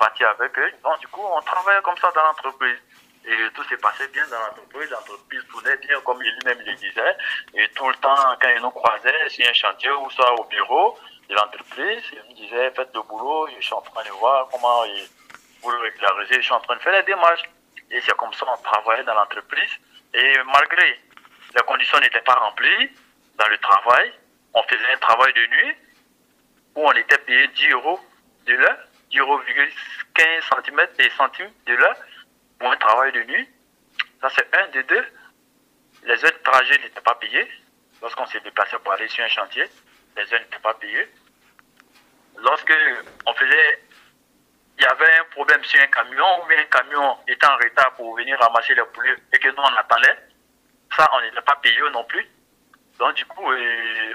parti avec eux. Donc, du coup, on travaillait comme ça dans l'entreprise. Et tout s'est passé bien dans l'entreprise. L'entreprise tournait bien, comme lui-même le disait. Et tout le temps, quand il nous croisait sur un chantier ou soit au bureau de l'entreprise, il me disait Faites le boulot, je suis en train de voir comment vous le régulariser, je suis en train de faire les démarches. Et c'est comme ça qu'on travaillait dans l'entreprise. Et malgré les conditions n'étaient pas remplies dans le travail, on faisait un travail de nuit où on était payé 10 euros de l'heure, 10 euros 15 cm et centimes de l'heure pour un travail de nuit. Ça, c'est un des deux. Les heures de trajet n'étaient pas payées. Lorsqu'on s'est déplacé pour aller sur un chantier, les heures n'étaient pas payées. Lorsque on faisait, il y avait un problème sur un camion, ou un camion était en retard pour venir ramasser les poulets et que nous on attendait, ça, on n'était pas payé non plus. Donc, du coup,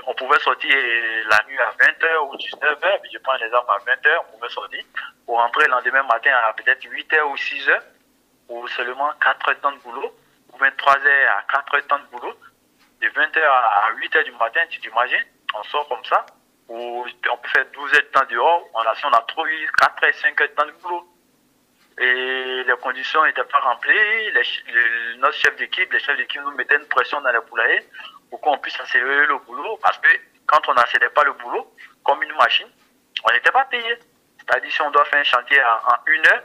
on pouvait sortir la nuit à 20h ou 19h, je prends l'exemple à 20h, on pouvait sortir. Pour rentrer le lendemain matin à peut-être 8h ou 6h, ou seulement 4 heures de temps de boulot, ou 23h à 4 heures de temps de boulot, de 20h à 8h du matin, tu t'imagines, on sort comme ça, ou on peut faire 12 heures de temps dehors, on a, on a trop eu 4 h 5 heures de temps de boulot. Et les conditions n'étaient pas remplies, les, notre chef d'équipe, les chefs d'équipe nous mettaient une pression dans les poulailler pour qu'on puisse accélérer le boulot, parce que quand on n'accélère pas le boulot, comme une machine, on n'était pas payé. C'est-à-dire si on doit faire un chantier en, une heure,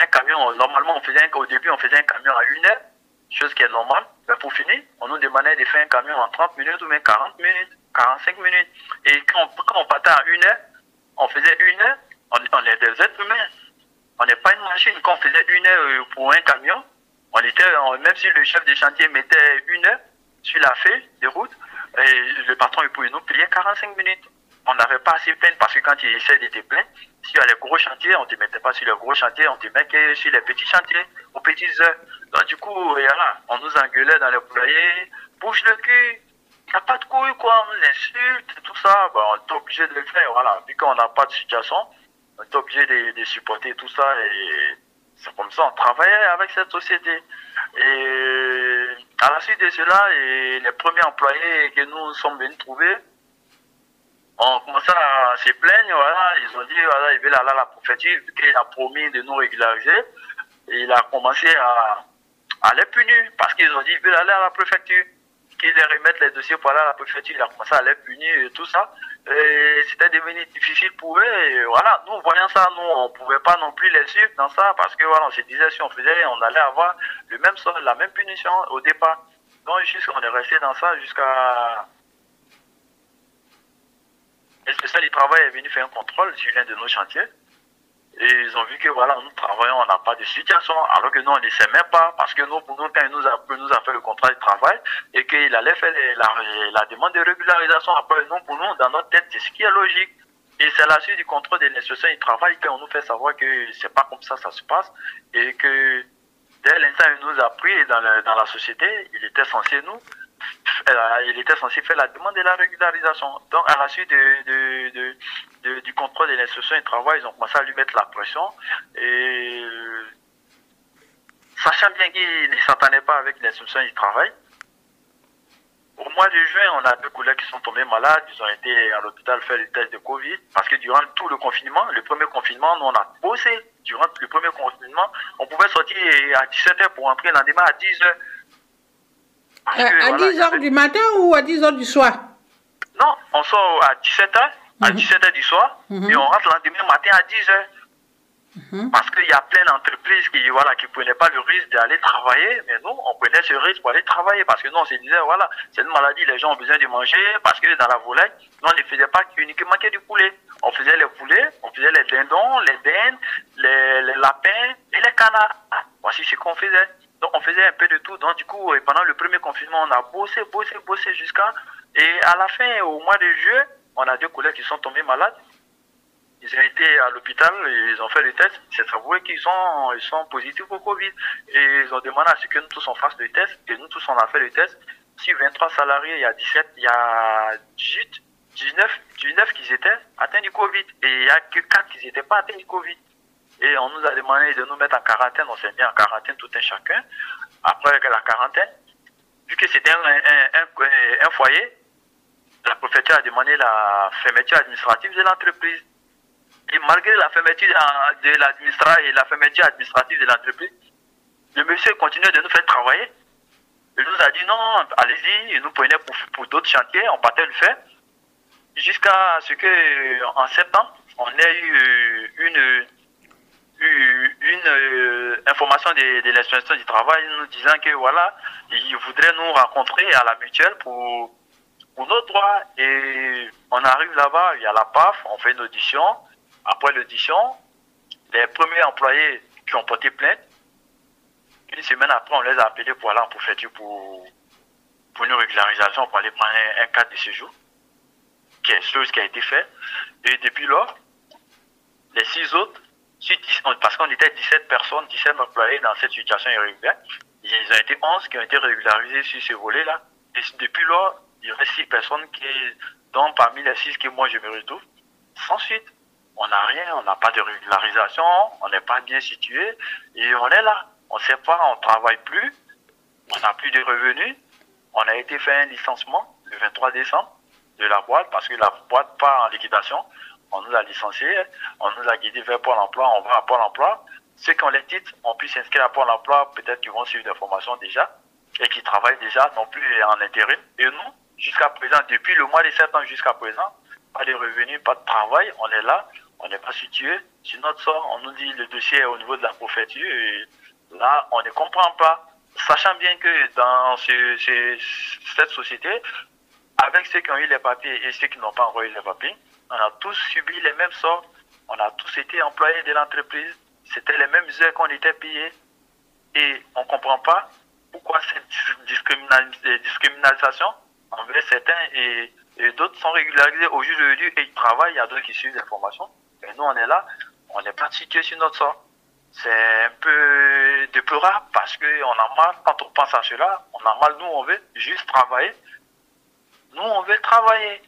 un camion, normalement on faisait au début on faisait un camion à une heure, chose qui est normale, mais pour finir, on nous demandait de faire un camion en 30 minutes ou même 40 minutes, 45 minutes. Et quand on, quand on partait à une heure, on faisait une heure, on, on est des êtres humains. On n'est pas une machine. Quand on faisait une heure euh, pour un camion, on était, même si le chef de chantier mettait une heure sur la feuille de route, le patron il pouvait nous payer 45 minutes. On n'avait pas assez peine parce que quand il essaie de te plaindre, a les gros chantiers, on ne te mettait pas sur les gros chantiers, on te mettait sur les petits chantiers, aux petites heures. Donc du coup, voilà, on nous engueulait dans les poulaillers, bouge le cul, a pas de couilles, quoi, on nous insulte, tout ça. On est obligé de le faire, voilà. Vu qu'on n'a pas de situation, on est obligé de, de supporter tout ça et c'est comme ça, on travaillait avec cette société. Et à la suite de cela, et les premiers employés que nous sommes venus trouver, on commençait à se plaindre, voilà, ils ont dit, voilà, ils veulent aller à la préfecture, qu'il a promis de nous régulariser. Il a commencé à, à les punir, parce qu'ils ont dit, ils veulent aller à la préfecture, qu'ils remettent les dossiers aller à la préfecture, il a commencé à les punir et tout ça. Et c'était devenu difficile pour eux. Et voilà, nous, voyant ça, nous, on pouvait pas non plus les suivre dans ça, parce que voilà, on se disait, si on faisait, on allait avoir le même sort, la même punition au départ. Donc, on est resté dans ça jusqu'à le spécial du travail est venu faire un contrôle sur l'un de nos chantiers? Et ils ont vu que voilà, nous travaillons, on n'a pas de situation, alors que nous, on ne sait même pas, parce que nous, pour nous, quand il nous a, nous a fait le contrat de travail, et qu'il allait faire la, demande de régularisation, après nous, pour nous, dans notre tête, c'est ce qui est logique. Et c'est la suite du contrôle de l'institution du travail qu'on nous fait savoir que c'est pas comme ça ça se passe, et que dès l'instant il nous a pris dans la société, il était censé nous il était censé faire la demande de la régularisation. Donc, à la suite du contrôle de l'instruction du travail, ils ont commencé à lui mettre la pression. Et sachant bien qu'il ne s'entendait pas avec l'instruction du travail, au mois de juin, on a deux collègues qui sont tombés malades. Ils ont été à l'hôpital faire le test de Covid. Parce que durant tout le confinement, le premier confinement, nous, on a bossé. Durant le premier confinement, on pouvait sortir à 17h pour entrer le lendemain à 10h. Euh, à, 10h du matin ou à 10h du soir? Non, on sort à 17h, à 17h mhm. du soir, mhm. et on rentre le lendemain matin à 10h. Mhm. Parce qu'il y a plein d'entreprises qui voilà qui prenaient pas le risque d'aller travailler, mais nous, on prenait ce risque pour aller travailler. Parce que nous, on se disait, voilà, c'est une maladie, les gens ont besoin de manger, parce que dans la volaille, nous, on ne faisait pas uniquement que du poulet. On faisait les poulets, on faisait les dindons, les dindes, les, les lapins et les canards. Voici ce qu'on faisait. Donc on faisait un peu de tout. Donc du coup, pendant le premier confinement, on a bossé, bossé, bossé jusqu'à... Et à la fin, au mois de juillet, on a deux collègues qui sont tombés malades. Ils ont été à l'hôpital, ils ont fait le test. C'est avoué qu'ils sont, sont positifs au Covid. Et ils ont demandé à ce que nous tous on fasse le test. Et nous tous on a fait le test. Si 23 salariés, il y a 17, il y a 18, 19, 19 qui étaient atteints du Covid. Et il n'y a que 4 qui n'étaient pas atteints du Covid. Et on nous a demandé de nous mettre en quarantaine. On s'est mis en quarantaine tout un chacun. Après la quarantaine, vu que c'était un, foyer, la préfecture a demandé la fermeture administrative de l'entreprise. Et malgré la fermeture de l'administration et la fermeture administrative de l'entreprise, le monsieur continuait de nous faire travailler. Il nous a dit non, allez-y, il nous prenait pour, pour d'autres chantiers, on partait le faire. Jusqu'à ce que, en septembre, on ait eu une, une euh, information de, de l'inspection du travail nous disant que voilà, il voudrait nous rencontrer à la mutuelle pour, pour nos droits. Et on arrive là-bas, il y a la PAF, on fait une audition. Après l'audition, les premiers employés qui ont porté plainte, une semaine après, on les a appelés pour aller en préfecture pour, pour une régularisation, pour aller prendre un, cadre de séjour, qui est chose qui a été faite. Et depuis lors, les six autres, parce qu'on était 17 personnes, 17 employés dans cette situation irrégulière, ils ont été 11 qui ont été régularisés sur ce volet-là. Et depuis lors, il aurait 6 personnes qui, dont parmi les 6 que moi je me retrouve, sans suite. On n'a rien, on n'a pas de régularisation, on n'est pas bien situé et on est là. On ne sait pas, on ne travaille plus, on n'a plus de revenus. On a été fait un licenciement le 23 décembre de la boîte parce que la boîte part en liquidation on nous a licenciés, on nous a guidés vers Pôle emploi, on va à Pôle emploi. Ceux qui ont les titres, on puisse s'inscrire à Pôle emploi, peut-être qu'ils vont suivre des formations déjà et qui travaillent déjà non plus en intérim. Et nous, jusqu'à présent, depuis le mois de septembre jusqu'à présent, pas de revenus, pas de travail, on est là, on n'est pas situé. Sur notre sort, on nous dit le dossier est au niveau de la préfecture et là, on ne comprend pas. Sachant bien que dans cette société, avec ceux qui ont eu les papiers et ceux qui n'ont pas eu les papiers, on a tous subi les mêmes sorts. On a tous été employés de l'entreprise. C'était les mêmes heures qu'on était payés. Et on ne comprend pas pourquoi cette discrimination envers certains et, d'autres sont régularisés au juge de et ils travaillent. Il y a d'autres qui suivent les formations. Et nous, on est là. On n'est pas situé sur notre sort. C'est un peu déplorable parce qu'on a mal, quand on pense à cela, on a mal, nous, on veut juste travailler. Nous, on veut travailler.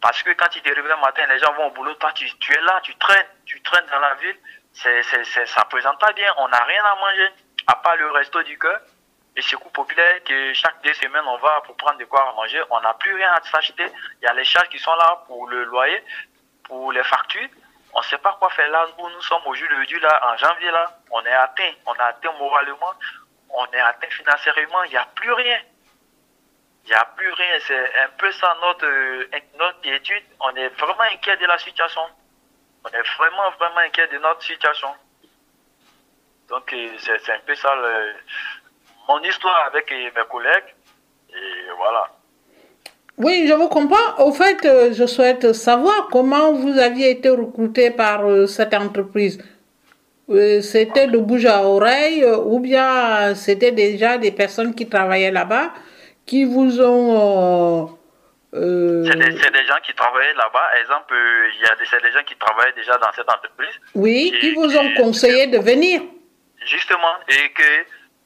Parce que quand tu te réveilles le matin, les gens vont au boulot, toi tu, es là, tu traînes, tu traînes dans la ville, c'est, c'est, ça présente pas bien, on n'a rien à manger, à part le resto du cœur. Et coup populaire que chaque deux semaines on va pour prendre de quoi manger, on n'a plus rien à s'acheter. Il y a les charges qui sont là pour le loyer, pour les factures. On ne sait pas quoi faire là. Nous, nous sommes au jour de là, en janvier là, on est atteint, on est atteint moralement, on est atteint financièrement, il n'y a plus rien. Il n'y a plus rien. C'est un peu ça notre, euh, notre étude. On est vraiment inquiet de la situation. On est vraiment, vraiment inquiet de notre situation. Donc, euh, c'est un peu ça mon histoire avec euh, mes collègues. Et voilà. Oui, je vous comprends. Au fait, je souhaite savoir comment vous aviez été recruté par cette entreprise. C'était de bouche à oreille ou bien c'était déjà des personnes qui travaillaient là-bas? Qui vous ont... Euh, euh, c'est des, gens qui travaillaient là-bas. Exemple, il y a des, des gens qui travaillaient déjà dans cette entreprise. Oui, qui vous ont conseillé de venir. Justement, et que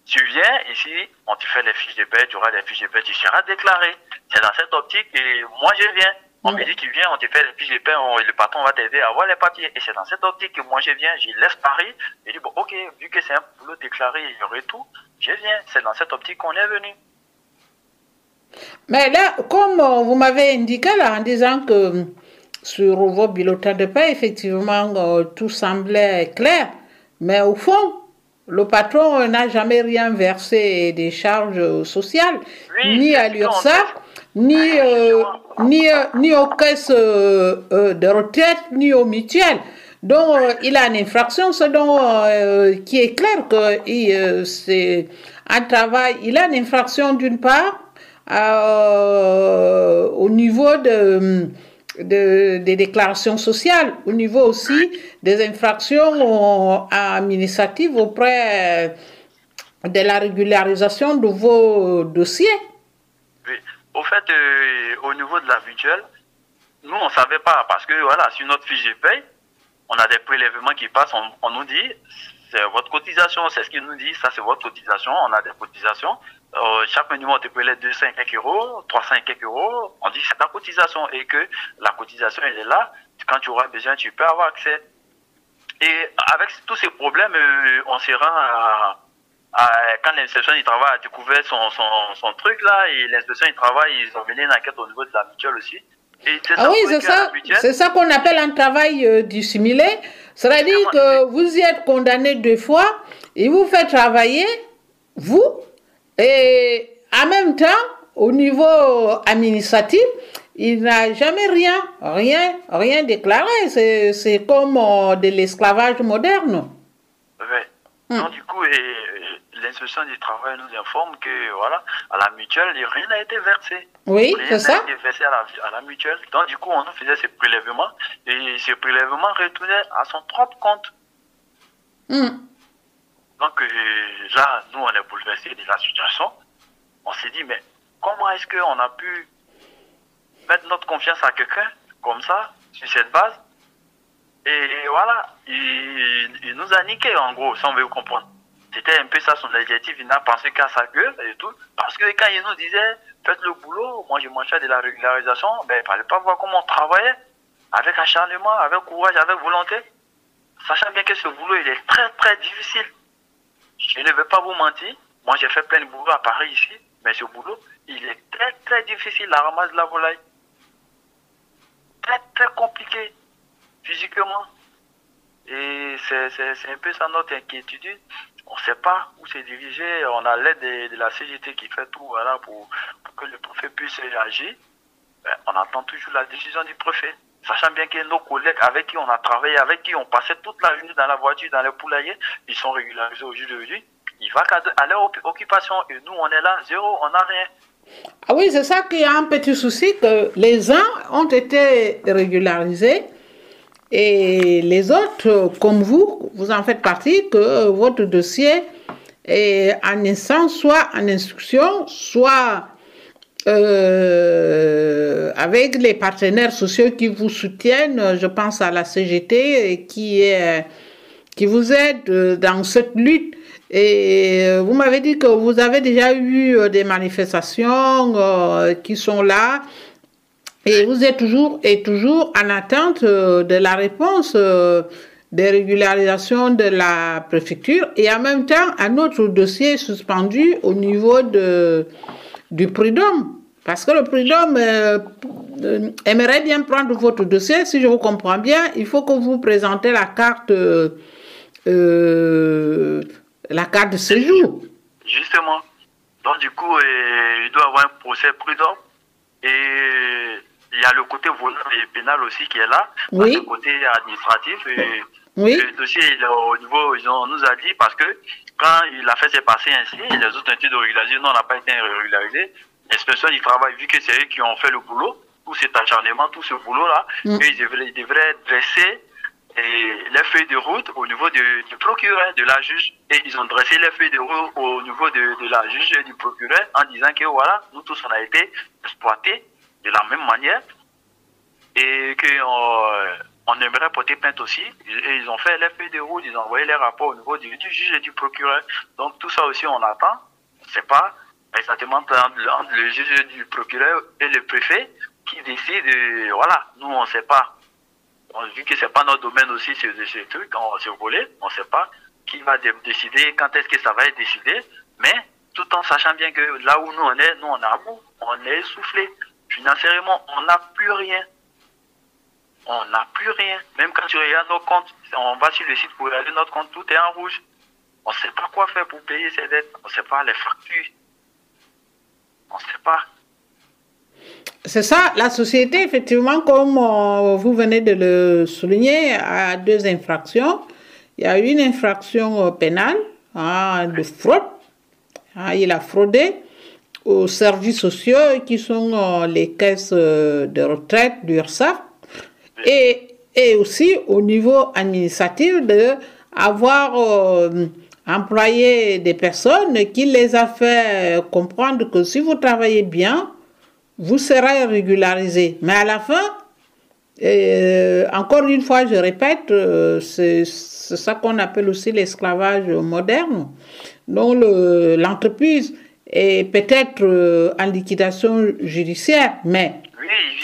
tu viens ici, on te fait les fiches de paie, tu auras les fiches de paie, tu seras déclaré. C'est dans cette optique et moi je viens. On me dit tu viens, on te fait les fiches de paie, le patron va t'aider à avoir les papiers. Et c'est dans cette optique que moi je viens, je laisse Paris je dis bon ok, vu que c'est un boulot déclaré, il y aurait tout, je viens. C'est dans cette optique qu'on est venu. Mais là, comme euh, vous m'avez indiqué là, en disant que sur vos bulletins de paix, effectivement, euh, tout semblait clair, mais au fond, le patron n'a jamais rien versé des charges sociales, ni à l'URSSAF, ni, euh, ni, ni aux caisses de retraite, ni aux mutuelles. Donc, il a une infraction, ce dont qui est clair que c'est un travail, il a une infraction d'une part, euh, au niveau de, des déclarations sociales, au niveau aussi des infractions administratives auprès de la régularisation de vos dossiers. Oui. Au fait, euh, au niveau de la mutuelle, nous, on ne savait pas parce que, voilà, sur notre fiche paye, on a des prélèvements qui passent, on, on nous dit, c'est votre cotisation, c'est ce qu'ils nous dit, ça c'est votre cotisation, on a des cotisations. Euh, chaque monument te prélève 200 quelques euros, 300 quelques euros, on dit c'est ta cotisation et que la cotisation elle est là, quand tu auras besoin tu peux avoir accès. Et avec tous ces problèmes, euh, on se rend à, quand l'inspection du travail a découvert son, son, son truc là, et l'inspection du travail, ils ont mené une enquête au niveau de la mutuelle aussi. ah oui, c'est ça, c'est ça qu'on appelle un travail euh, dissimulé. C'est-à-dire que vous y êtes condamné deux fois, il vous fait travailler, vous, et en même temps, au niveau administratif, il n'a jamais rien, rien, rien déclaré. C'est comme euh, de l'esclavage moderne. Oui. Hmm. du coup, l'inspection du travail nous informe que, voilà, à la mutuelle, rien n'a été versé. Oui, c'est ça. Rien n'a été versé à la, mutuelle. Donc, du coup, on nous faisait ces prélèvements et ces prélèvements retournaient à son propre compte. Hmm. Donc, euh, là, nous, on est bouleversés de la situation. On s'est dit, mais comment est-ce qu'on a pu mettre notre confiance à quelqu'un comme ça, sur cette base? Et, voilà, il, nous a niqué en gros, si on veut comprendre. C'était un peu ça son adjectif, il n'a pensé qu'à sa gueule et tout. Parce que quand il nous disait, faites le boulot, moi je mangeais de la régularisation, ben il fallait pas voir comment on travaillait, avec acharnement, avec courage, avec volonté. Sachant bien que ce boulot, il est très très difficile. Je ne vais pas vous mentir, moi j'ai fait plein de boulot à Paris ici, mais ce boulot, il est très très difficile à ramasser de la volaille. Très très compliqué physiquement. Et c'est un peu ça notre inquiétude. On ne sait pas où se diriger. On a l'aide de, la CGT qui fait tout voilà, pour, que le préfet puisse agir. Ben, on attend toujours la décision du préfet. Sachant bien que nos collègues avec qui on a travaillé, avec qui on passait toute la journée dans la voiture, dans les poulaillers, ils sont régularisés aujourd'hui. Il va à leur occupation et nous, on est là, zéro, on n'a rien. Ah oui, c'est ça qui a un petit souci, que les uns ont été régularisés et les autres, comme vous, vous en faites partie, que votre dossier est en instance, soit en instruction, soit euh, avec les partenaires sociaux qui vous soutiennent, je pense à la CGT, qui, qui vous aide dans cette lutte. Et vous m'avez dit que vous avez déjà eu des manifestations euh, qui sont là et vous êtes toujours, et toujours en attente euh, de la réponse euh, des régularisations de la préfecture et en même temps un autre dossier suspendu au niveau de, du prud'homme. Parce que le prud'homme euh, aimerait bien prendre votre dossier. Si je vous comprends bien, il faut que vous présentez la carte, la carte de séjour. Justement. Donc du coup, il doit avoir un procès prud'homme. Et il y a le côté volant et pénal aussi qui est là, oui. le côté administratif. Et Le dossier, au niveau, ils ont, nous a dit, parce que quand il a fait ses passés ainsi, les autres ont été régularisés, nous, on n'a pas été régularisés. L'inspection du travail, vu que c'est eux qui ont fait le boulot, tout cet acharnement, tout ce boulot-là, mm. ils, devraient, ils, devraient, dresser les feuilles de route au niveau du, du, procureur, de la juge. Et ils ont dressé les feuilles de route au niveau de, de la juge et du procureur en disant que voilà, nous tous, on a été exploités de la même manière et qu'on euh, on aimerait porter plainte aussi. Et ils ont fait l'effet de route, ils ont envoyé les rapports au niveau du, juge et du procureur. Donc tout ça aussi, on attend. C'est pas exactement entre le juge du procureur et le préfet qui décide. voilà, nous, on ne sait pas. vu que c'est pas notre domaine aussi, ces, ces trucs, on s'est on ne sait pas qui va décider, quand est-ce que ça va être décidé. Mais tout en sachant bien que là où nous on est, nous on a bout, on est essoufflé. Financièrement, on n'a plus rien. On n'a plus rien. Même quand tu regardes nos comptes, on va sur le site pour regarder notre compte, tout est en rouge. On ne sait pas quoi faire pour payer ces dettes. On ne sait pas les factures. On ne sait pas. C'est ça, la société, effectivement, comme euh, vous venez de le souligner, a deux infractions. Il y a une infraction euh, pénale hein, de fraude. Hein, il a fraudé aux services sociaux qui sont euh, les caisses de retraite du RSAF et, et aussi au niveau administratif de avoir euh, employé des personnes qui les a fait comprendre que si vous travaillez bien, vous serez régularisé. Mais à la fin, encore une fois, je répète, c'est ça qu'on appelle aussi l'esclavage moderne. Donc l'entreprise et peut-être euh, en liquidation judiciaire, mais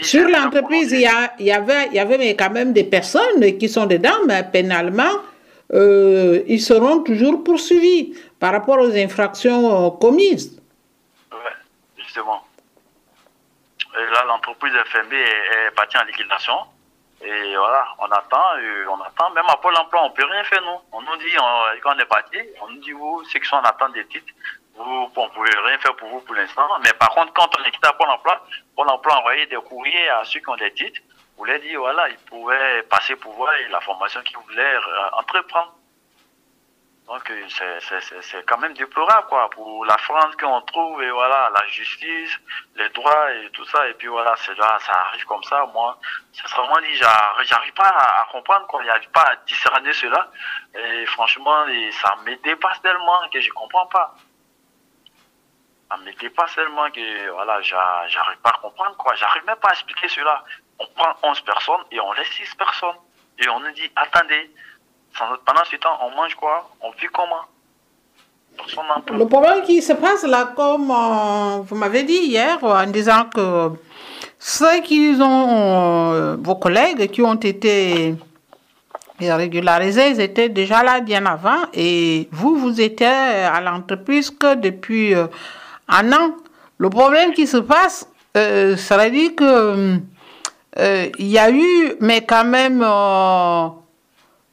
sur l'entreprise, il y, il, y avait, il y avait quand même des personnes qui sont dedans, mais pénalement, euh, ils seront toujours poursuivis par rapport aux infractions euh, commises. Oui, justement. Et là, l'entreprise FMB est, est partie en liquidation. Et voilà, on attend, et on attend. Même à Pôle emploi, on peut rien faire, nous. On nous dit, on, quand on est parti, on nous dit, vous, ceux qui sont en attente des titres, vous, on ne pouvait rien faire pour vous pour l'instant. Mais par contre, quand on est quitté à Pôle emploi, Pôle emploi envoyé des courriers à ceux qui ont des titres, vous leur dit, voilà, ils pouvaient passer pour voir la formation qu'ils voulaient entreprendre. Donc euh, c'est quand même déplorable quoi pour la France qu'on trouve et voilà la justice, les droits et tout ça et puis voilà c'est là ça arrive comme ça moi sincèrement dit j'arrive pas à, comprendre quoi j'arrive pas à discerner cela et franchement ça me dépasse tellement que je comprends pas ça me dépasse tellement que voilà j'arrive pas à comprendre quoi. J'arrive même pas à expliquer cela. On prend 11 personnes et on laisse 6 personnes. Et on nous dit attendez pendant ce temps, on mange quoi? On vit comment? Le problème qui se passe là, comme euh, vous m'avez dit hier, en disant que ceux qui ont, euh, vos collègues qui ont été régularisés, ils étaient déjà là bien avant. Et vous, vous étiez à l'entreprise que depuis euh, un an. Le problème qui se passe, ça veut dire que il y a eu, mais quand même,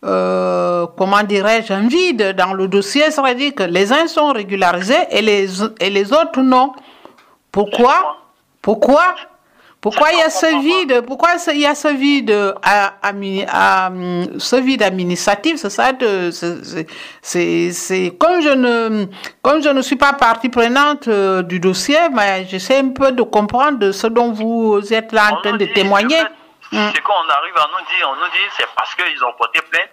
euh, comment dirais-je, un vide dans le dossier, ça veut dire que les uns sont régularisés et les autres non. Pourquoi? Pourquoi pourquoi il y a ce vide? Pourquoi il y a ce vide, à, à, ce vide administratif? C'est ça, c'est comme je ne comme je ne suis pas partie prenante euh, du dossier, mais j'essaie un peu de comprendre ce dont vous êtes là en train de témoigner. C'est quand on arrive à nous dire, on nous dit c'est parce qu'ils ont porté plainte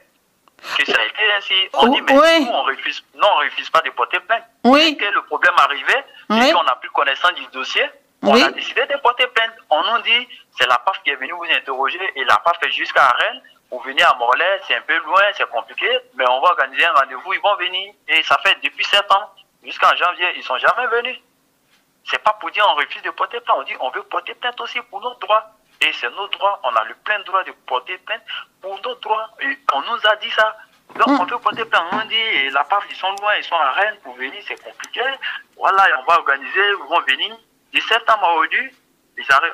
que ça a été ainsi. On dit, mais oui. nous, on refuse, non, on refuse pas de porter plainte. Oui. Dès que le problème arrivait, oui. qu'on n'a plus connaissance du dossier, on a décidé de porter plainte. On nous dit, c'est la PAF qui est venue vous interroger, et la PAF est jusqu'à Rennes. Vous venez à Morlaix, c'est un peu loin, c'est compliqué, mais on va organiser un rendez-vous, ils vont venir. Et ça fait depuis sept ans, jusqu'en janvier, ils sont jamais venus. C'est pas pour dire on refuse de porter plainte, on dit on veut porter plainte aussi pour nos droits. Et c'est notre droit, on a le plein droit de porter plainte pour nos droits. Et on nous a dit ça. Donc mm. on peut porter plainte, on dit, et la PAF, ils sont loin, ils sont à Rennes pour venir, c'est compliqué. Voilà, on va organiser, ils vont venir. 17 ans aujourd'hui,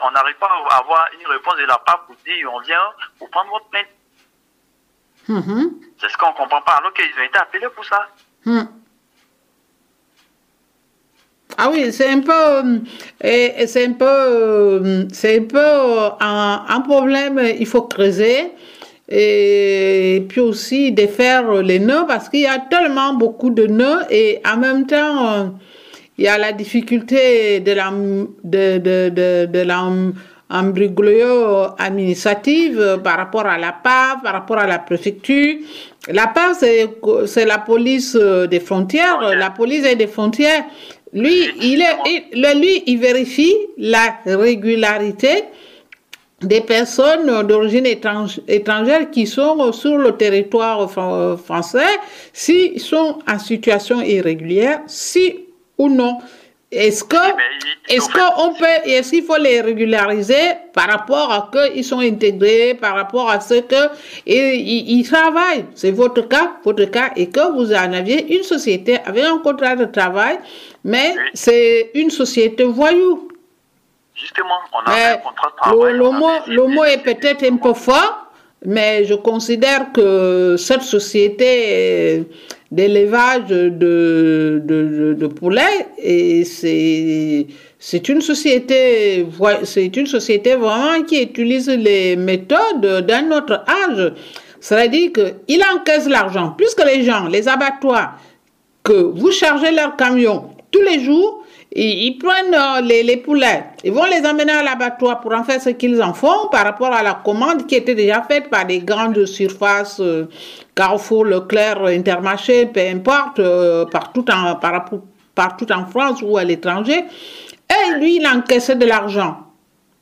on n'arrive pas à avoir une réponse de la PAF pour dire, on vient pour prendre votre plainte. Mm-hmm. C'est ce qu'on ne comprend pas, alors qu'ils ont été appelés pour ça. Mm. Ah oui, c'est un peu, c'est un peu, c'est un peu un, problème. Il faut creuser et puis aussi défaire les nœuds parce qu'il y a tellement beaucoup de nœuds et en même temps il y a la difficulté de la de de de, de administrative par rapport à la PAF, par rapport à la préfecture. La PAF, c'est la police des frontières, la police des frontières. Lui, il, est, lui, il vérifie la régularité des personnes d'origine étrangère qui sont sur le territoire français, s'ils sont en situation irrégulière, si ou non. Est-ce que, est-ce qu'on peut, est-ce qu'il faut les régulariser par rapport à qu'ils sont intégrés, par rapport à ce que ils, travaillent. C'est votre cas, votre cas, et que vous en aviez une société avec un contrat de travail, mais c'est une société voyou. Justement, on a un contrat de travail. Le, mot, le mot est peut-être un peu fort, mais je considère que cette société d'élevage de, de, de, poulets et c'est une société c'est une société vraiment qui utilise les méthodes d'un autre âge. C'est-à-dire qu'il encaisse l'argent, plus que les gens, les abattoirs, que vous chargez leurs camions tous les jours, ils, prennent euh, les, les, poulets, ils vont les amener à l'abattoir pour en faire ce qu'ils en font par rapport à la commande qui était déjà faite par des grandes surfaces, euh, Carrefour, Leclerc, Intermarché, peu importe, euh, partout, en, partout en France ou à l'étranger. Et lui, il encaissait de l'argent.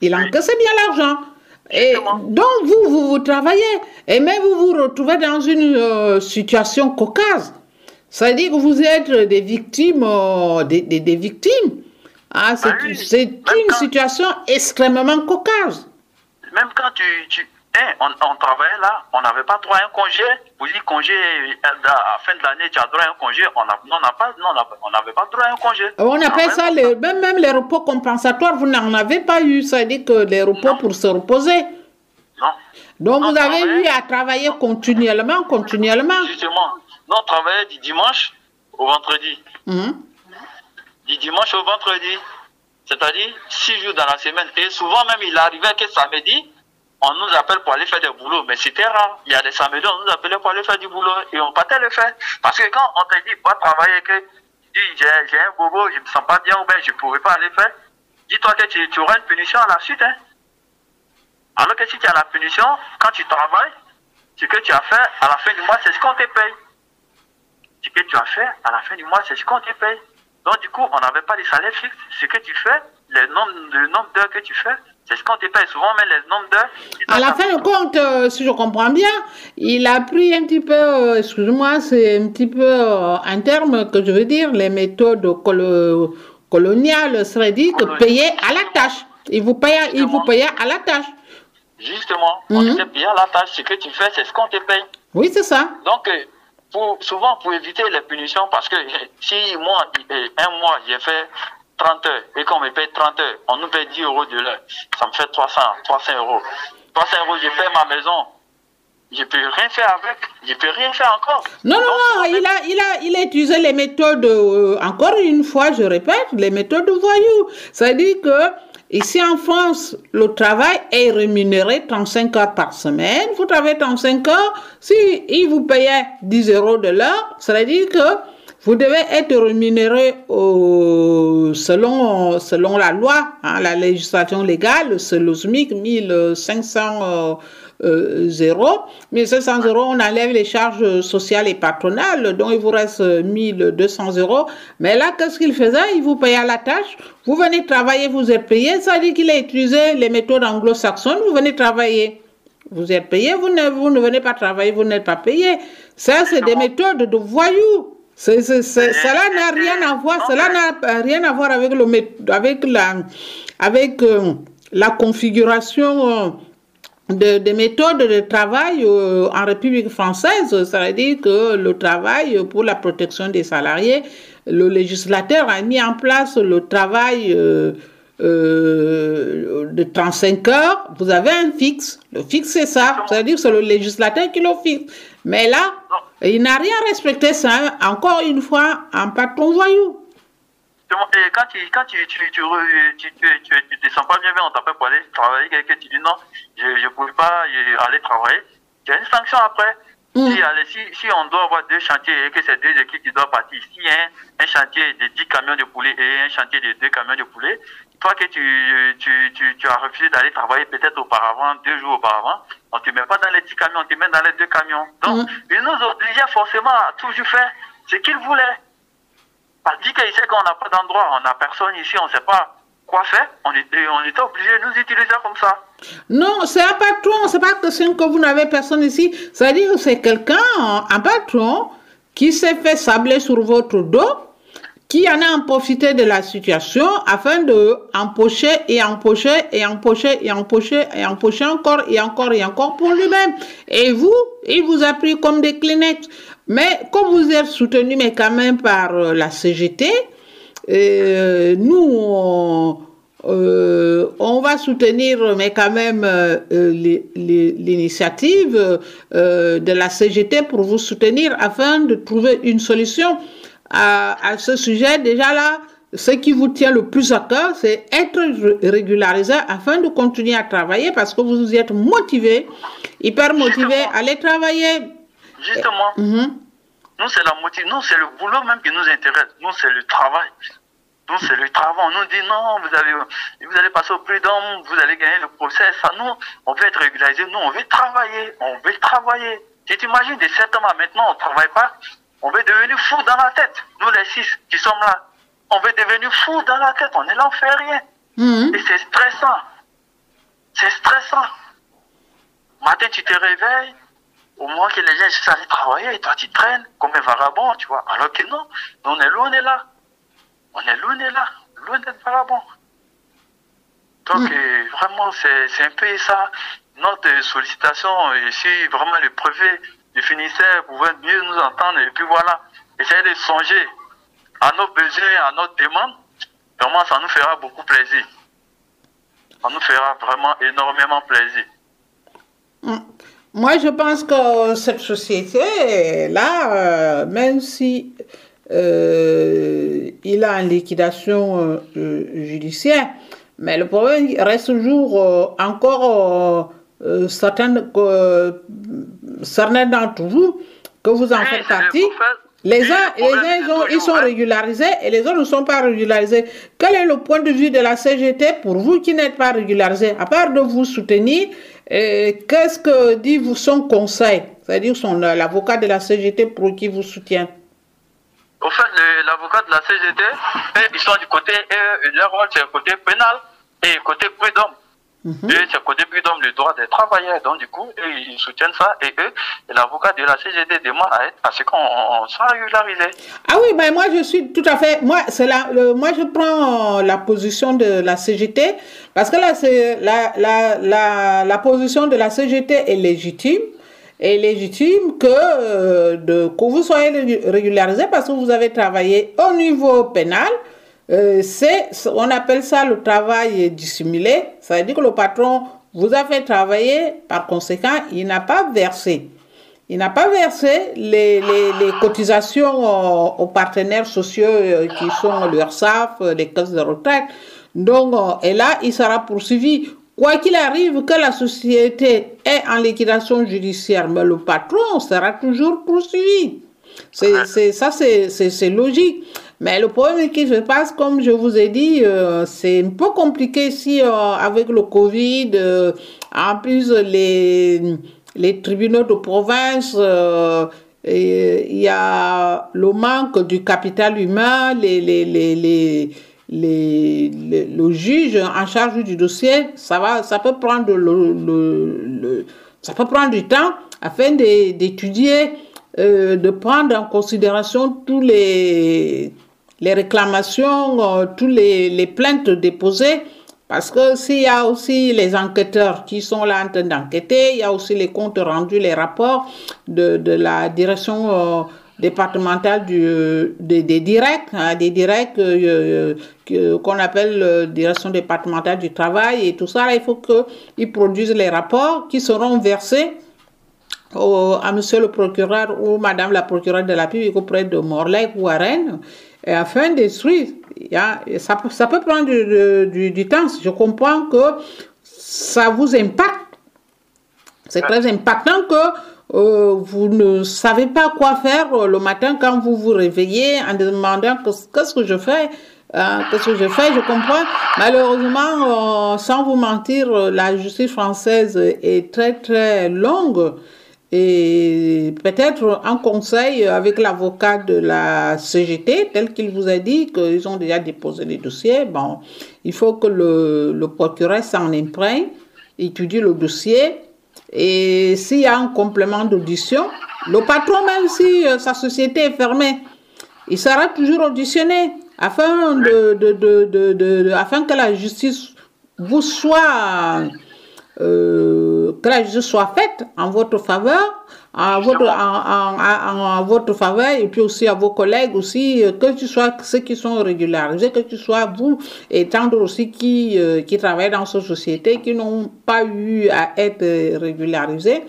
Il encaissait bien l'argent. Et donc, vous, vous, vous travaillez. Et même vous vous retrouvez dans une situation cocasse. Ça veut dire que vous êtes des victimes, euh, des, des, victimes. Ah, c'est ah une situation extrêmement cocasse. Même quand tu, tu, Hein, on, on, travaillait là, on n'avait pas droit à un congé. Vous dites congé, à la fin de l'année, tu as droit à un congé. On n'a pas, on n'avait pas droit à un congé. On appelle ça, les, même, même les repos compensatoires, vous n'en avez pas eu. Ça dit que les repos pour se reposer. Non. Donc vous avez eu à travailler continuellement, continuellement. Justement, non, on travaillait du dimanche au vendredi. Mhm. Du dimanche au vendredi. C'est-à-dire six jours dans la semaine. Et souvent même, il arrivait que samedi, on nous appelle pour aller faire des boulots. Mais c'était rare. Il y a des samedis, on nous appelait pour aller faire du boulot. Et on partait le faire. Parce que quand on te dit, pas travailler, que tu dis, j'ai un bobo, je ne me sens pas bien, ou bien je ne pourrais pas aller faire, dis-toi que tu, tu, auras une punition à la suite. Hein. Alors que si tu as la punition, quand tu travailles, ce que tu as fait à la fin du mois, c'est ce qu'on te paye. Ce que tu as fait à la fin du mois, c'est ce qu'on te paye. Donc, du coup, on n'avait pas de salaire fixe. Ce que tu fais, le nombre, le nombre d'heures que tu fais, c'est ce qu'on te paye. Souvent, mais les nombres d'heures. À la fin de compte, euh, si je comprends bien, il a pris un petit peu, euh, excuse-moi, c'est un petit peu euh, un terme que je veux dire, les méthodes colo coloniales serait dit que payer à la tâche. Il vous paye, il vous paye à la tâche. Justement, on Mhm. te paye à la tâche. Ce que tu fais, c'est ce qu'on te paye. Oui, c'est ça. Donc, euh, pour, souvent, pour éviter les punitions, parce que euh, si moi, euh, un mois, j'ai fait 30 heures et qu'on me paye 30 heures, on nous paye 10 euros de l'heure, ça me fait 300, 300 euros. 300 euros, je paye ma maison. Je peux rien faire avec. Je peux rien faire encore. Non, non, non, il a, il a, il a utilisé les méthodes, euh, encore une fois, je répète, les méthodes de voyous. C'est-à-dire que, ici en France, le travail est rémunéré 35 heures par semaine. Vous travaillez 35 heures, si il vous payait 10 euros de l'heure, c'est-à-dire que vous devez être rémunéré selon, selon la loi, hein, la législation légale, c'est le SMIC 1500 euh, euh, 0. 1500 euros, on enlève les charges sociales et patronales, donc il vous reste euh, 1200 euros. Mais là, qu'est-ce qu'il faisait? Il vous payait la tâche. Vous venez travailler, vous êtes payé. Ça dit qu'il a utilisé les méthodes anglo-saxonnes. Vous venez travailler. Vous êtes payé, vous ne, vous ne venez pas travailler, vous n'êtes pas payé. Ça, c'est des méthodes de voyous. Cela n'a rien à voir, cela n'a rien à voir avec, le, avec, la, avec euh, la configuration euh, de- des méthodes de travail euh, en République française. Ça veut dire que le travail pour la protection des salariés, le législateur a mis en place le travail euh, euh, de 35 heures. Vous avez un fixe. Le fixe, c'est ça. C'est-à-dire que c'est le législateur qui le fixe. Mais là, il n'a rien respecté ça. Encore une fois, un patron voyou. Et quand tu, quand tu, tu, tu, tu, tu, tu, tu te sens pas bien, bien, on t'appelle pour aller travailler, quelqu'un tu dis non, je ne pouvais pas aller travailler, il y a une sanction après. Mm. Si, allez, si, si on doit avoir deux chantiers et que c'est deux équipes qui doivent partir, a un, un chantier de 10 camions de poulet et un chantier de 2 camions de poulet, toi que tu, tu, tu, tu as refusé d'aller travailler peut-être auparavant, deux jours auparavant, on te met pas dans les 10 camions, on te met dans les deux camions. Donc, ils nous obligeaient forcément à toujours faire ce qu'ils voulaient. Parce que ici, quand on n'a pas d'endroit, on n'a personne ici, on ne sait pas quoi faire, on était, on était obligé de nous utiliser comme ça. Non, c'est un patron, c'est pas question que vous n'avez personne ici. C'est-à-dire que c'est quelqu'un, un patron, qui s'est fait sabler sur votre dos, qui en a en profité de la situation afin de empocher et empocher et empocher et empocher et empocher encore et encore et encore pour lui-même. Et vous, il vous a pris comme des Kleenex. Mais comme vous êtes soutenu, mais quand même par euh, la CGT, euh, nous, on, euh, on va soutenir, mais quand même, euh, l'initiative euh, de la CGT pour vous soutenir afin de trouver une solution à, ce sujet. Déjà là, ce qui vous tient le plus à cœur, c'est être ré- régularisé afin de continuer à travailler parce que vous êtes motivé, hyper motivé à aller travailler. Justement, Mhm. nous, c'est la motive, nous, c'est le boulot même qui nous intéresse. Nous, c'est le travail. Nous, c'est le travail. On nous dit non, vous, avez, vous allez passer au prud'homme, vous allez gagner le procès. Ça, nous, on veut être régularisé. Nous, on veut travailler. On veut travailler. Tu imagines des sept ans à maintenant, on ne travaille pas. On veut devenir fou dans la tête. Nous, les six qui sommes là, on veut devenir fou dans la tête. On est là, on fait rien. Mhm. Et c'est stressant. C'est stressant. Matin, tu te réveilles, au moment que les gens sont allés travailler, et toi, tu traînes comme un vagabond, tu vois. Alors que non, on est loin, on est là. On est loin, on est là. Loin d'être vagabond. Donc, euh, vraiment, c'est un peu ça. notre sollicitation, et si vraiment le préfet du finisseur pouvait mieux nous entendre, et puis voilà, essayer de songer à nos besoins, à nos demandes, vraiment ça nous fera beaucoup plaisir. Ça nous fera vraiment énormément plaisir. Mm. Moi, je pense que cette société-là, euh, même si euh, il a une liquidation euh, judiciaire, mais le problème reste toujours encore certains, certains d'entre vous que vous en faites partie. Les uns, les uns ils, sont régularisés et les autres ne sont pas régularisés. Quel est le point de vue de la CGT pour vous qui n'êtes pas régularisés À part de vous soutenir, qu'est-ce que dit vous son conseil? C'est-à-dire son l'avocat de la CGT pour qui vous soutient? Au fait, l'avocat de la CGT, ils sont du côté, leur rôle c'est côté pénal et côté prud'homme. Mhm. Et c'est côté prud'homme le droit des travailleurs. Donc, du coup, ils soutiennent ça. Et eux, l'avocat de la CGT demande à, à ce qu'on soit régularisé. Ah oui, mais moi, je suis tout à fait. Moi, c'est la, moi je prends la position de la CGT parce que là, c'est la, la, la, la position de la CGT est légitime est légitime que, euh, de, que vous soyez régularisé parce que vous avez travaillé au niveau pénal, euh, c'est, on appelle ça le travail dissimulé. Ça veut dire que le patron vous a fait travailler, par conséquent, il n'a pas versé. Il n'a pas versé les, les, cotisations aux, partenaires sociaux euh, qui sont l'URSSAF, les caisses de retraite. Donc, euh, et là, il sera poursuivi. Quoi qu'il arrive, que la société est en liquidation judiciaire, mais le patron sera toujours poursuivi. C'est, ça, c'est logique. Mais le problème qui se passe, comme je vous ai dit, euh, c'est un peu compliqué ici euh, avec le Covid. Euh, en plus, les, les tribunaux de province, il y a le manque du capital humain, les, les, les, les les, le juge en charge du dossier, ça va, ça peut prendre le, le, ça peut prendre du temps afin d'étudier, de prendre en considération tous les les réclamations, euh, toutes les, les, plaintes déposées, parce que s'il y a aussi les enquêteurs qui sont là en train d'enquêter, il y a aussi les comptes rendus, les rapports de, de la direction euh, départementale du, des, directs, hein, des directs euh, qu'on appelle direction départementale du travail et tout ça. il faut qu'ils produisent les rapports qui seront versés à monsieur le procureur ou madame la procureure de la République auprès de Morlaix ou à Rennes et afin d'instruire. Ça, ça peut prendre du, du, temps. Je comprends que ça vous impacte. C'est très impactant que euh, vous ne savez pas quoi faire le matin quand vous vous réveillez en demandant qu'est-ce que je fais. Hein, qu'est-ce que je fais Je comprends. Malheureusement, euh, sans vous mentir, la justice française est très très longue et peut-être un conseil avec l'avocat de la CGT, tel qu'il vous a dit qu'ils ont déjà déposé les dossiers. Bon, il faut que le, procureur s'en imprègne, étudie le dossier, et s'il y a un complément d'audition, le patron, même si euh, sa société est fermée, il sera toujours auditionné afin, de, de, de, de afin que la justice vous soit euh, que la justice soit faite en votre faveur, en votre, en, votre faveur, et puis aussi à vos collègues aussi, euh, que tu sois ceux qui sont régularisés, que tu sois vous et tant d'autres aussi qui, euh, qui travaillent dans cette société, qui n'ont pas eu à être régularisés.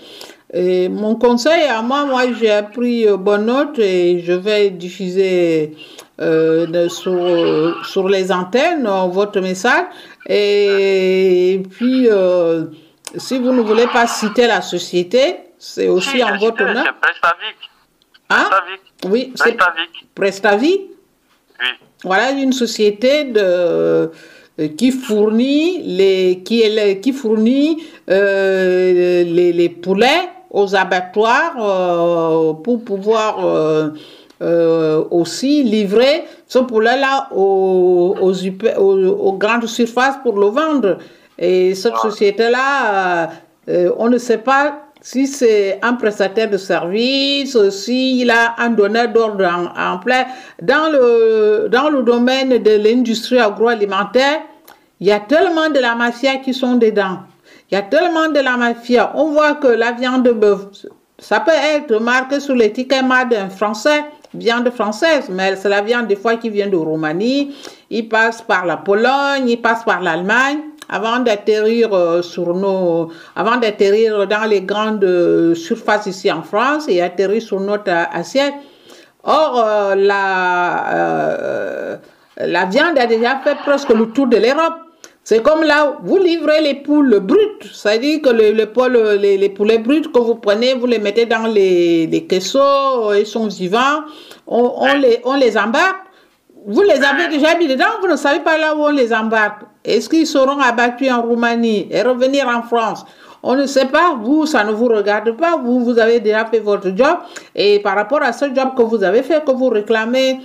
Et mon conseil à moi, moi j'ai pris bonne note et je vais diffuser euh, sur, sur les antennes votre message. Et puis, euh, si vous ne voulez pas citer la société, c'est aussi en votre nom. C'est Prestavic. Hein? Oui, c'est Prestavic. Oui. Voilà une société de euh, qui fournit les qui, qui fournit euh, les, les, poulets aux abattoirs euh, pour pouvoir euh, euh, aussi livrer ce poulet-là aux, aux, aux, grandes surfaces pour le vendre. Et cette société-là, on ne sait pas si c'est un prestataire de service, s'il a un donneur d'ordre en, plein. Dans le, dans le domaine de l'industrie agroalimentaire, il y a tellement de la mafia qui sont dedans. Il y a tellement de la mafia. On voit que la viande de bœuf, ça peut être marqué sur l'étiquette d'un français, viande française, mais c'est la viande des fois qui vient de Roumanie. Il passe par la Pologne, il passe par l'Allemagne avant d'atterrir euh, sur nos, avant d'atterrir dans les grandes euh, surfaces ici en France et atterrir sur notre assiette. Or, euh, la, la viande a déjà fait presque le tour de l'Europe. C'est comme là, vous livrez les poules brutes, c'est-à-dire que les, les, les, poulets bruts que vous prenez, vous les mettez dans les, les caisseaux, ils sont vivants, on, on, les, on les embarque. Vous les avez déjà mis dedans, vous ne savez pas là où on les embarque. Est-ce qu'ils seront abattus en Roumanie et revenir en France? On ne sait pas, vous, ça ne vous regarde pas, vous, vous avez déjà fait votre job, et par rapport à ce job que vous avez fait, que vous réclamez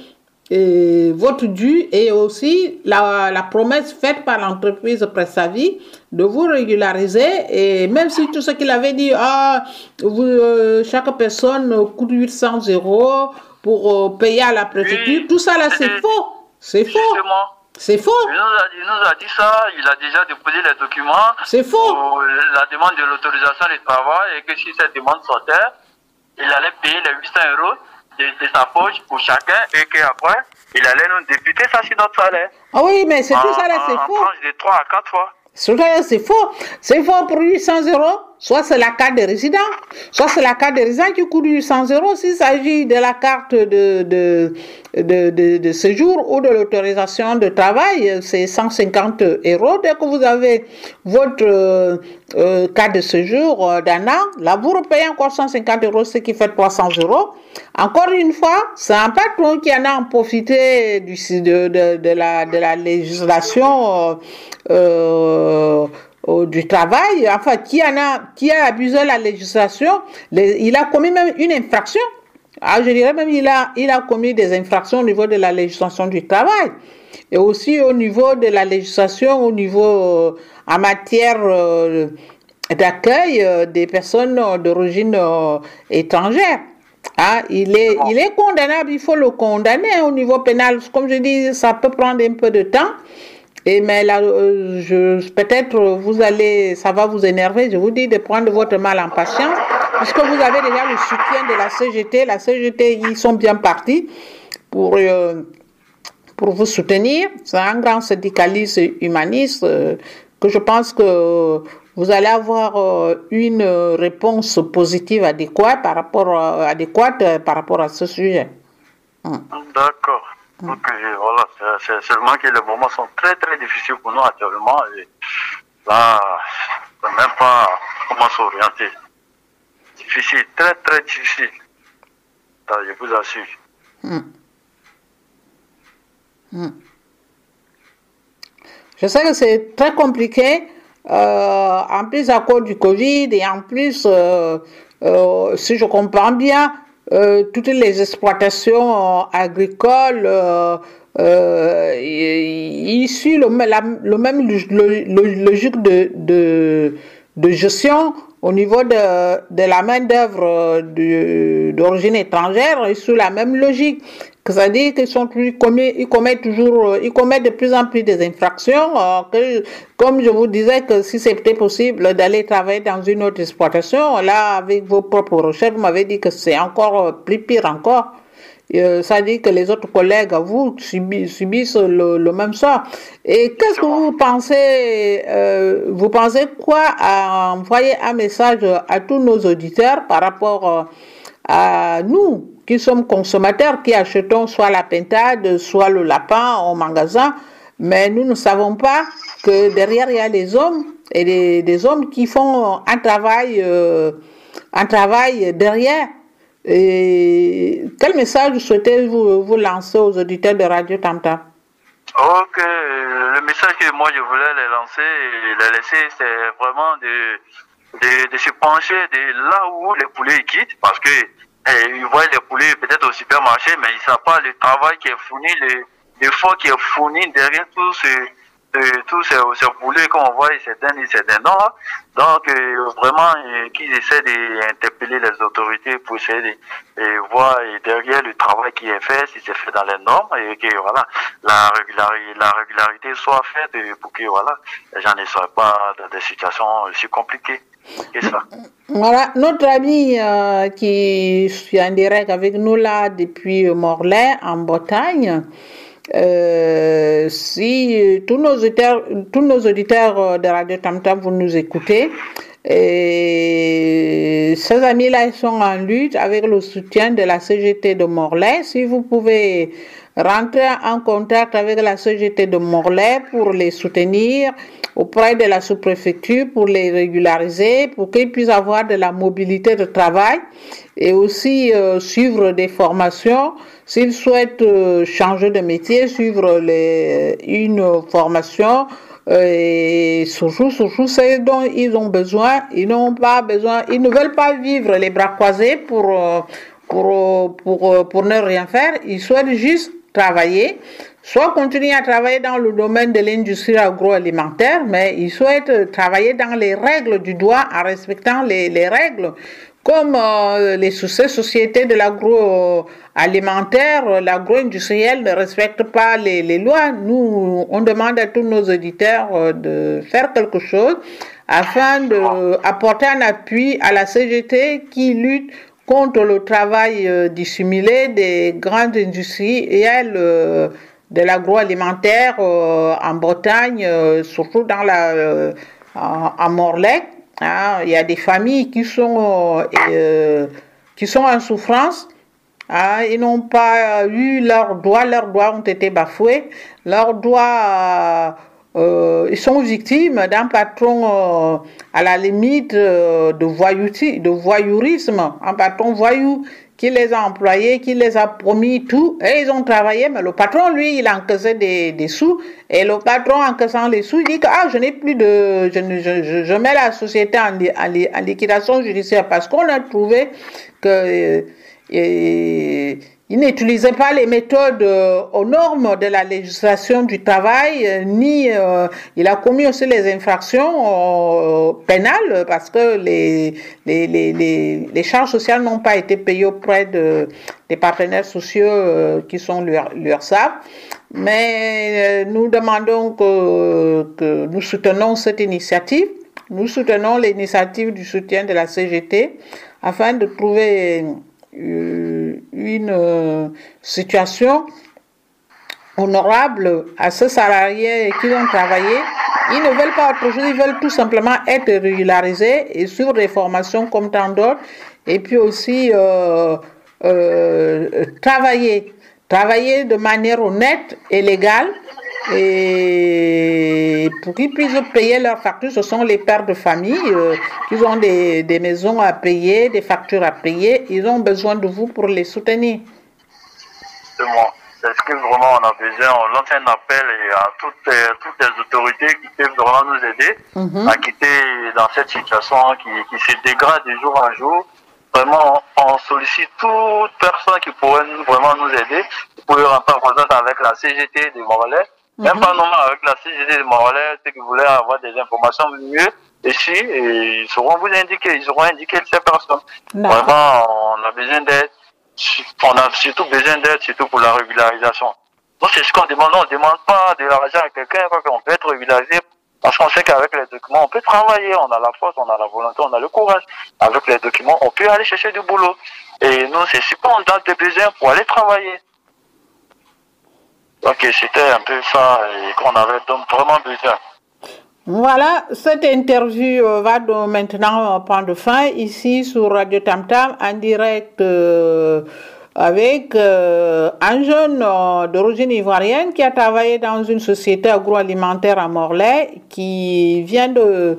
et votre dû et aussi la, la promesse faite par l'entreprise Pressavi de vous régulariser et même si tout ce qu'il avait dit, ah, vous, euh, chaque personne coûte 800 euros pour euh, payer à la préfecture, tout ça là c'est faux, c'est faux. C'est faux. Il nous, a, il nous, a, dit ça, il a déjà déposé les documents. C'est faux. Pour la demande de l'autorisation du travail et que si cette demande sortait, il allait payer les 800 euros de, sa poche pour chacun et qu'après, il allait nous députer ça sur notre salaire. Ah oui, mais c'est tout ça là, c'est faux. de 3 à 4 fois. C'est faux. C'est faux pour 800 euros. Soit c'est la carte de résident, soit c'est la carte de résident qui coûte 800 euros. S'il s'agit de la carte de, de, de, séjour ou de l'autorisation de travail, c'est 150 euros. Dès que vous avez votre euh, euh, carte de séjour euh, d'un an, là vous repayez encore 150 euros, ce qui fait 300 euros. Encore une fois, c'est un patron qui en a profité du, de, de, la, de la législation. Du travail, enfin, qui, en a, qui a abusé la législation, il a commis même une infraction. Ah, je dirais même il a, il a commis des infractions au niveau de la législation du travail et aussi au niveau de la législation, au niveau euh, en matière euh, d'accueil euh, des personnes d'origine étrangère. Ah, il, est, il est condamnable, il faut le condamner au niveau pénal. Comme je dis, ça peut prendre un peu de temps. Et mais là, euh, peut-être vous allez, ça va vous énerver. Je vous dis de prendre votre mal en patience, puisque vous avez déjà le soutien de la CGT. La CGT, ils sont bien partis pour euh, pour vous soutenir. C'est un grand syndicaliste humaniste euh, que je pense que vous allez avoir une réponse positive adéquate par rapport adéquate par rapport à ce sujet. Hum. D'accord. Donc voilà, c'est seulement que les moments sont très très difficiles pour nous actuellement et là, on ne même pas comment s'orienter. Difficile, très très difficile. je vous assure. Hmm. Hmm. Je sais que c'est très compliqué, euh, en plus à cause du Covid et en plus, euh, euh, si je comprends bien, euh, toutes les exploitations agricoles euh, euh, issues le, le même logique de, de, de, gestion au niveau de, de la main-d'œuvre d'origine étrangère et sous la même logique. C'est-à-dire qu'ils sont ils commettent, ils commettent toujours, ils commettent de plus en plus des infractions. que, comme je vous disais que si c'était possible d'aller travailler dans une autre exploitation, là, avec vos propres recherches, vous m'avez dit que c'est encore plus pire encore. Euh, ça dit que les autres collègues, vous, subissent, le, le, même sort. Et qu'est-ce que vous pensez, euh, vous pensez quoi à envoyer un message à tous nos auditeurs par rapport euh, à nous, qui sommes consommateurs, qui achetons soit la pintade, soit le lapin au magasin, mais nous ne savons pas que derrière il y a des hommes et des, hommes qui font un travail, euh, un travail derrière. Quel message souhaitez-vous vous lancer aux auditeurs de Radio Tamta? Ok, le message que moi je voulais les lancer les laisser, c'est vraiment de, de, de, se pencher de là où les poulets quittent, parce que eh, ils voient les poulets peut-être au supermarché, mais ils ne savent pas le travail qui est fourni, l'effort qui est fourni derrière tout ce, de tous ces, ces boulets qu'on voit, c'est d'un et c'est d'un non. Donc, euh, vraiment, euh, qu'ils essaient d'interpeller les autorités pour essayer de, de voir et derrière le travail qui est fait, si c'est fait dans les normes, et que voilà, la régularité, la régularité soit faite pour que voilà, les gens ne soient pas dans des situations aussi compliquées. Voilà, notre ami euh, qui est en direct avec nous là depuis Morlaix, en Bretagne, euh, si tous nos auditeurs, tous nos auditeurs euh, de Radio Tam Tam, vous nous écoutez, et ces amis-là, ils sont en lutte avec le soutien de la CGT de Morlaix. Si vous pouvez rentrer en contact avec la CGT de Morlaix pour les soutenir auprès de la sous-préfecture, pour les régulariser, pour qu'ils puissent avoir de la mobilité de travail et aussi euh, suivre des formations. S'ils souhaitent euh, changer de métier, suivre une formation, et surtout, surtout, c'est dont ils ont besoin. Ils n'ont pas besoin, ils ne veulent pas vivre les bras croisés pour, euh, pour, euh, pour, euh, pour ne rien faire. Ils souhaitent juste travailler, soit continuer à travailler dans le domaine de l'industrie agroalimentaire, mais ils souhaitent travailler dans les règles du droit en respectant les, les règles comme euh, les sociétés de l'agroalimentaire, l'agro-industriel ne respecte pas les, lois, nous, on demande à tous nos auditeurs euh, de faire quelque chose afin d'apporter un appui à la CGT qui lutte contre le travail euh, dissimulé des grandes industries et elle, de l'agroalimentaire en Bretagne, surtout dans la, euh, en, Hein, il y a des familles qui sont, euh, euh, qui sont en souffrance. Hein, ils n'ont pas eu leurs droits, leurs droits ont été bafoués. Leurs droits, euh, ils sont victimes d'un patron à la limite de, voyouti- de voyourisme, un patron voyou les a employés, qui les a promis tout, et ils ont travaillé, mais le patron, lui, il a encaissé des, des sous, et le patron, encaissant les sous, il dit que ah, je n'ai plus de... Je, je, je, mets la société en, en li- en liquidation judiciaire. Parce qu'on a trouvé que... euh, il n'utilisait pas les méthodes euh, aux normes de la législation du travail, euh, ni euh, il a commis aussi les infractions pénales parce que les, les, charges sociales n'ont pas été payées auprès de, des partenaires sociaux qui sont l'URSSAF. Mais nous demandons que, que nous soutenons cette initiative. Nous soutenons l'initiative du soutien de la CGT afin de trouver une euh, situation honorable à ces salariés qui ont travaillé. Ils ne veulent pas autre chose, ils veulent tout simplement être régularisés et suivre des formations comme tant d'autres. Et puis aussi euh, euh, travailler, travailler de manière honnête et légale. Et pour qu'ils puissent payer leurs factures, ce sont les pères de famille euh, qui ont des, des maisons à payer, des factures à payer. Ils ont besoin de vous pour les soutenir. C'est moi. C'est ce que vraiment on a besoin. On lance un appel à toutes, euh, toutes les autorités qui peuvent vraiment nous aider Mhm. à quitter dans cette situation qui, qui se dégrade de jour en jour. Vraiment, on sollicite toute personne qui pourrait nous, vraiment nous aider. Vous pouvez rentrer en contact avec la CGT de Morlaix. Même pas normalement avec la CGT de Morlaix, ceux qui voulaient avoir des informations mieux ici, et ils sauront vous indiquer, ils auront indiqué ces personnes. D'accord. Vraiment, on a besoin d'aide. On a surtout besoin d'aide, surtout pour la régularisation. Donc, c'est ce qu'on demande. Non, on ne demande pas de l'argent à quelqu'un, qu'on peut être régularisé. Parce qu'on sait qu'avec les documents, on peut travailler, on a la force, on a la volonté, on a le courage. Avec les documents, on peut aller chercher du boulot. Et nous, c'est ce qu'on a des besoins pour aller travailler. Donc, c'était un peu ça et qu'on avait donc vraiment besoin. Voilà, cette interview euh, va maintenant prendre fin ici sur Radio Tam Tam en direct euh, avec euh, un jeune euh, d'origine ivoirienne qui a travaillé dans une société agroalimentaire à Morlaix qui vient de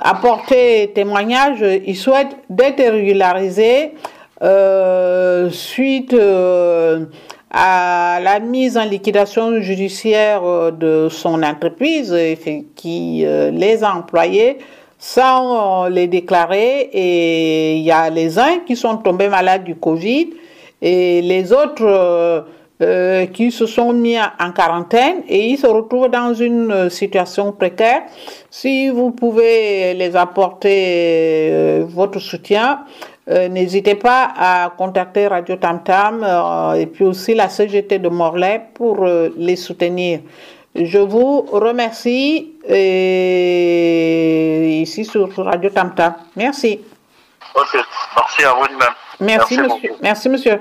apporter témoignage. Il souhaite d'être régularisé euh, suite euh, à la mise en liquidation judiciaire euh, de son entreprise qui euh, les a employés sans euh, les déclarer et il y a les uns qui sont tombés malades du Covid et les autres qui se sont mis en quarantaine et ils se retrouvent dans une situation précaire. Si vous pouvez les apporter votre soutien, n'hésitez pas à contacter Radio Tam Tam et puis aussi la CGT de Morlaix pour les soutenir. Je vous remercie ici sur Radio Tam Tam. Merci. Ok, merci à vous de même. Merci, monsieur. Merci, monsieur.